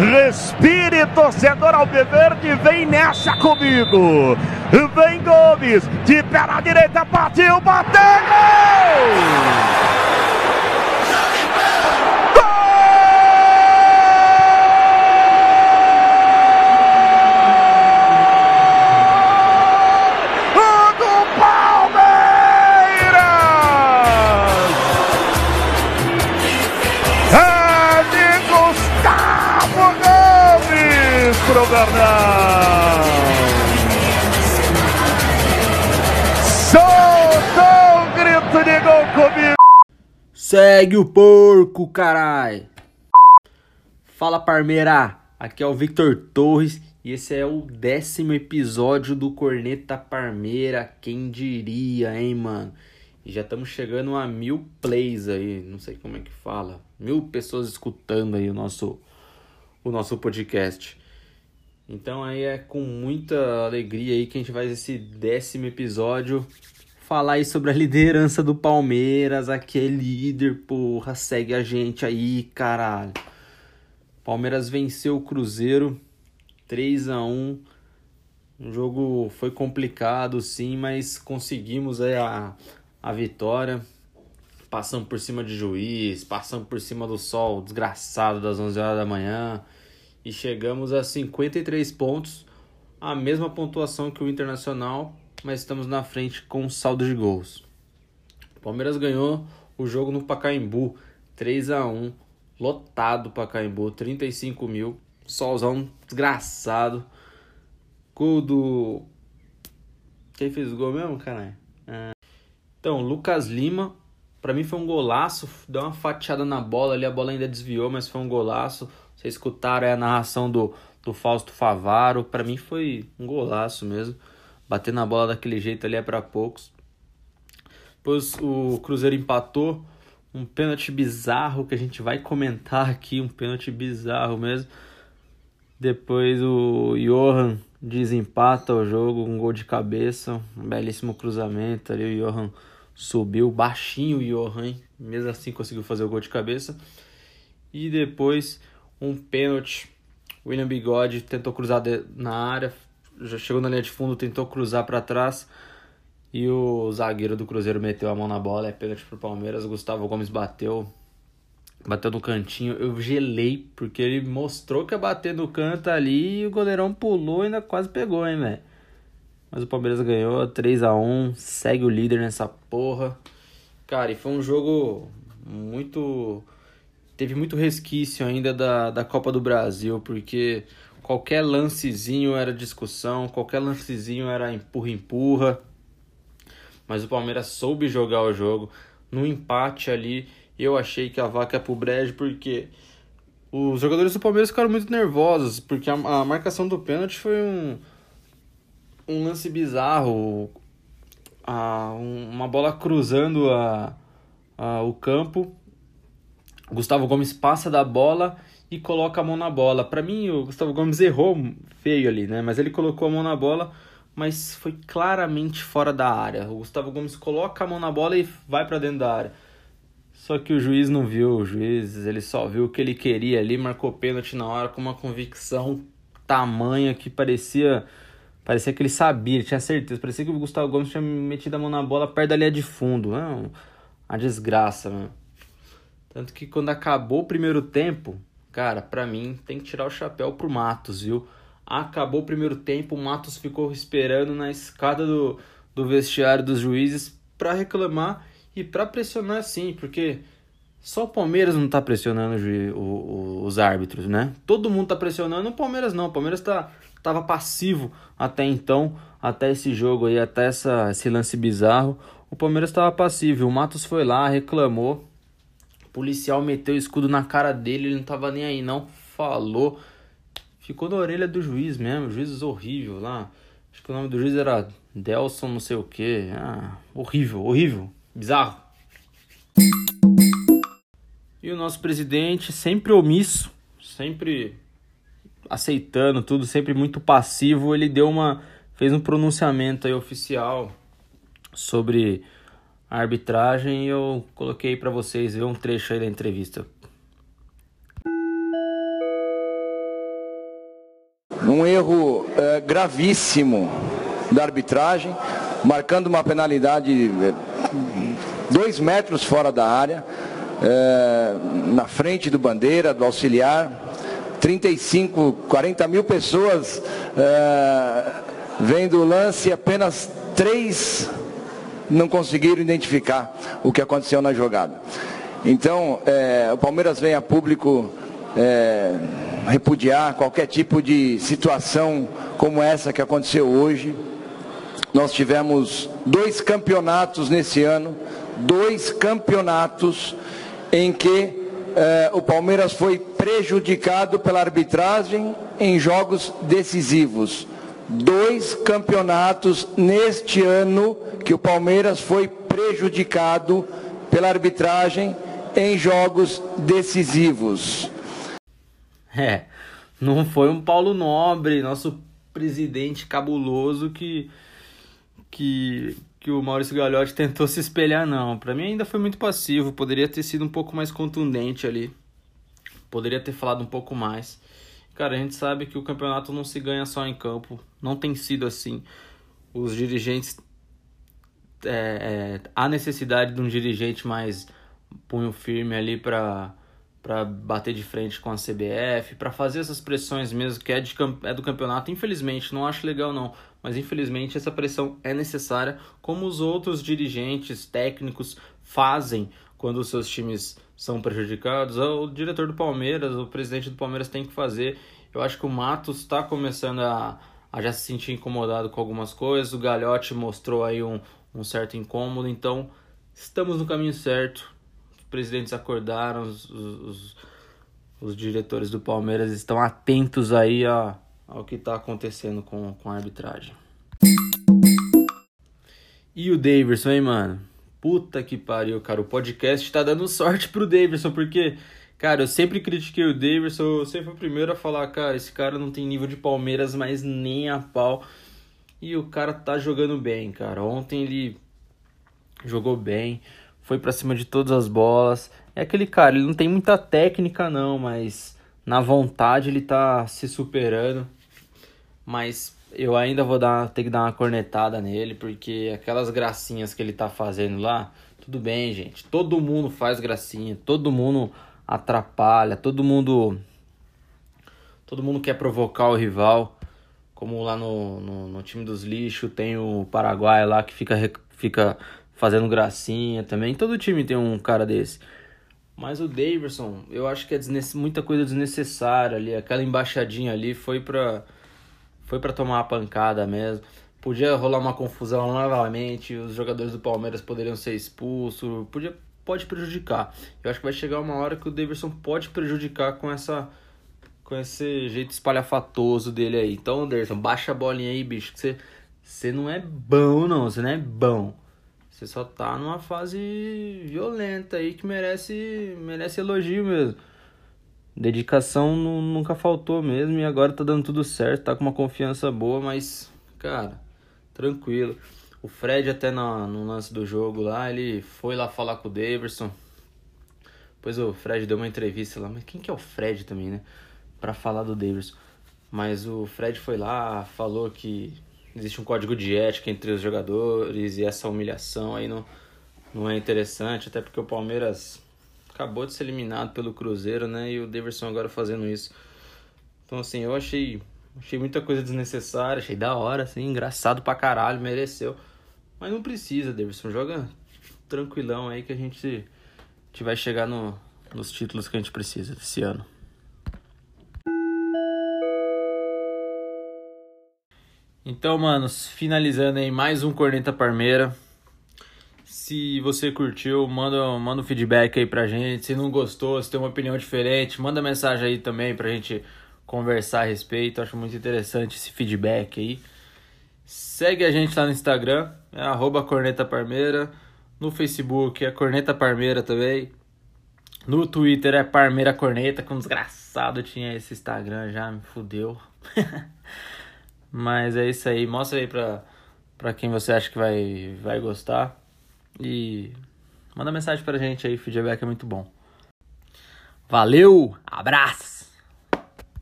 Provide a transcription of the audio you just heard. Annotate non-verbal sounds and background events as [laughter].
Respire, torcedor Alviverde, vem nessa comigo. Vem Gomes, de pé na direita, partiu, bateu! pro Segue o porco, carai. Fala, Parmeira. Aqui é o Victor Torres e esse é o décimo episódio do Corneta Parmeira. Quem diria, hein, mano? E já estamos chegando a mil plays aí, não sei como é que fala. Mil pessoas escutando aí o nosso, o nosso podcast. Então aí é com muita alegria aí que a gente vai esse décimo episódio falar aí sobre a liderança do Palmeiras, aquele líder, porra, segue a gente aí, caralho. Palmeiras venceu o Cruzeiro 3 a 1. O jogo foi complicado, sim, mas conseguimos aí a, a vitória. Passamos por cima de juiz, passamos por cima do sol desgraçado das 11 horas da manhã e chegamos a 53 pontos, a mesma pontuação que o Internacional, mas estamos na frente com saldo de gols. O Palmeiras ganhou o jogo no Pacaembu, 3 a 1 lotado Pacaembu, 35 mil, solzão desgraçado. Gol do. Quem fez o gol mesmo, caralho? É... Então, Lucas Lima, para mim foi um golaço, deu uma fatiada na bola ali, a bola ainda desviou, mas foi um golaço. Vocês escutaram a narração do, do Fausto Favaro. Para mim foi um golaço mesmo. Bater na bola daquele jeito ali é para poucos. Depois o Cruzeiro empatou. Um pênalti bizarro que a gente vai comentar aqui. Um pênalti bizarro mesmo. Depois o Johan desempata o jogo. Um gol de cabeça. Um belíssimo cruzamento ali. O Johan subiu baixinho. O Johan, hein? mesmo assim conseguiu fazer o gol de cabeça. E depois um pênalti. William Bigode tentou cruzar na área, já chegou na linha de fundo, tentou cruzar para trás e o zagueiro do Cruzeiro meteu a mão na bola, é pênalti pro Palmeiras. Gustavo Gomes bateu, bateu no cantinho. Eu gelei porque ele mostrou que ia bater no canto ali e o goleirão pulou e ainda quase pegou, hein, velho. Mas o Palmeiras ganhou 3 a 1 segue o líder nessa porra. Cara, e foi um jogo muito teve muito resquício ainda da, da Copa do Brasil, porque qualquer lancezinho era discussão, qualquer lancezinho era empurra-empurra. Mas o Palmeiras soube jogar o jogo. No empate ali, eu achei que a vaca é pro brejo, porque os jogadores do Palmeiras ficaram muito nervosos, porque a, a marcação do pênalti foi um, um lance bizarro. A, um, uma bola cruzando a, a, o campo Gustavo Gomes passa da bola e coloca a mão na bola. Para mim, o Gustavo Gomes errou feio ali, né? Mas ele colocou a mão na bola, mas foi claramente fora da área. O Gustavo Gomes coloca a mão na bola e vai para dentro da área. Só que o juiz não viu, o juiz ele só viu o que ele queria ali, marcou pênalti na hora com uma convicção tamanha que parecia parecia que ele sabia, ele tinha certeza, parecia que o Gustavo Gomes tinha metido a mão na bola perto da linha de fundo. É uma desgraça, mano. Tanto que quando acabou o primeiro tempo, cara, para mim tem que tirar o chapéu pro Matos, viu? Acabou o primeiro tempo, o Matos ficou esperando na escada do, do vestiário dos juízes para reclamar e para pressionar sim, porque só o Palmeiras não tá pressionando o, o, os árbitros, né? Todo mundo tá pressionando, o Palmeiras não. O Palmeiras tá, tava passivo até então, até esse jogo aí, até essa, esse lance bizarro. O Palmeiras estava passivo. O Matos foi lá, reclamou, o policial meteu o escudo na cara dele, ele não tava nem aí, não. Falou. Ficou na orelha do juiz mesmo, juiz horrível lá. Acho que o nome do juiz era Delson, não sei o que. Ah, horrível, horrível, bizarro. E o nosso presidente, sempre omisso, sempre aceitando tudo, sempre muito passivo, ele deu uma. fez um pronunciamento aí oficial sobre a arbitragem e eu coloquei para vocês ver um trecho aí da entrevista. um erro é, gravíssimo da arbitragem, marcando uma penalidade é, dois metros fora da área, é, na frente do bandeira, do auxiliar. 35, 40 mil pessoas é, vendo o lance, apenas três não conseguiram identificar o que aconteceu na jogada. Então, é, o Palmeiras vem a público é, repudiar qualquer tipo de situação como essa que aconteceu hoje. Nós tivemos dois campeonatos nesse ano, dois campeonatos em que eh, o Palmeiras foi prejudicado pela arbitragem em jogos decisivos. Dois campeonatos neste ano que o Palmeiras foi prejudicado pela arbitragem em jogos decisivos. É, não foi um Paulo Nobre, nosso presidente cabuloso que que que o Maurício Gagliotti tentou se espelhar, não. Para mim ainda foi muito passivo, poderia ter sido um pouco mais contundente ali. Poderia ter falado um pouco mais. Cara, a gente sabe que o campeonato não se ganha só em campo. Não tem sido assim. Os dirigentes. É, é, há necessidade de um dirigente mais punho firme ali para para bater de frente com a CBF, para fazer essas pressões mesmo que é, de, é do campeonato. Infelizmente, não acho legal não, mas infelizmente essa pressão é necessária, como os outros dirigentes técnicos fazem quando os seus times são prejudicados. O diretor do Palmeiras, o presidente do Palmeiras tem que fazer. Eu acho que o Matos está começando a, a já se sentir incomodado com algumas coisas. O Galhote mostrou aí um, um certo incômodo, então estamos no caminho certo presidentes acordaram, os, os, os diretores do Palmeiras estão atentos aí a, ao que está acontecendo com, com a arbitragem. E o Davidson, hein, mano? Puta que pariu, cara. O podcast tá dando sorte pro Davidson, porque, cara, eu sempre critiquei o Davidson, eu sempre fui o primeiro a falar, cara, esse cara não tem nível de Palmeiras, mas nem a pau. E o cara tá jogando bem, cara. Ontem ele jogou bem foi para cima de todas as bolas. É aquele cara, ele não tem muita técnica não, mas na vontade ele tá se superando. Mas eu ainda vou dar, ter que dar uma cornetada nele, porque aquelas gracinhas que ele tá fazendo lá, tudo bem, gente. Todo mundo faz gracinha, todo mundo atrapalha, todo mundo todo mundo quer provocar o rival. Como lá no, no, no time dos lixos tem o Paraguai lá que fica, fica fazendo gracinha também. Todo time tem um cara desse. Mas o Davidson, eu acho que é muita coisa desnecessária ali. Aquela embaixadinha ali foi pra, foi pra tomar a pancada mesmo. Podia rolar uma confusão novamente. Os jogadores do Palmeiras poderiam ser expulsos. Podia, pode prejudicar. Eu acho que vai chegar uma hora que o Davidson pode prejudicar com essa com esse jeito espalhafatoso dele aí. Então, Davidson, baixa a bolinha aí, bicho. Que você, você não é bom, não. Você não é bom. Você só tá numa fase violenta aí que merece, merece elogio mesmo. Dedicação nunca faltou mesmo e agora tá dando tudo certo, tá com uma confiança boa, mas, cara, tranquilo. O Fred até no, no lance do jogo lá, ele foi lá falar com o Daverson. Depois o Fred deu uma entrevista lá, mas quem que é o Fred também, né? Pra falar do Daverson. Mas o Fred foi lá, falou que existe um código de ética entre os jogadores e essa humilhação aí não, não é interessante, até porque o Palmeiras acabou de ser eliminado pelo Cruzeiro, né? E o Davidson agora fazendo isso. Então, assim, eu achei, achei muita coisa desnecessária, achei da hora, assim, engraçado pra caralho, mereceu. Mas não precisa, Davidson, joga tranquilão aí que a gente, a gente vai chegar no, nos títulos que a gente precisa esse ano. Então, manos, finalizando aí mais um Corneta Parmeira. Se você curtiu, manda, manda um feedback aí pra gente. Se não gostou, se tem uma opinião diferente, manda mensagem aí também pra gente conversar a respeito. Acho muito interessante esse feedback aí. Segue a gente lá no Instagram, é arroba Corneta Parmeira. No Facebook é Corneta Parmeira também. No Twitter é Parmeira Corneta, que um desgraçado tinha esse Instagram já, me fudeu. [laughs] Mas é isso aí. Mostra aí pra, pra quem você acha que vai, vai gostar. E manda mensagem pra gente aí. Feedback é muito bom. Valeu! Abraço!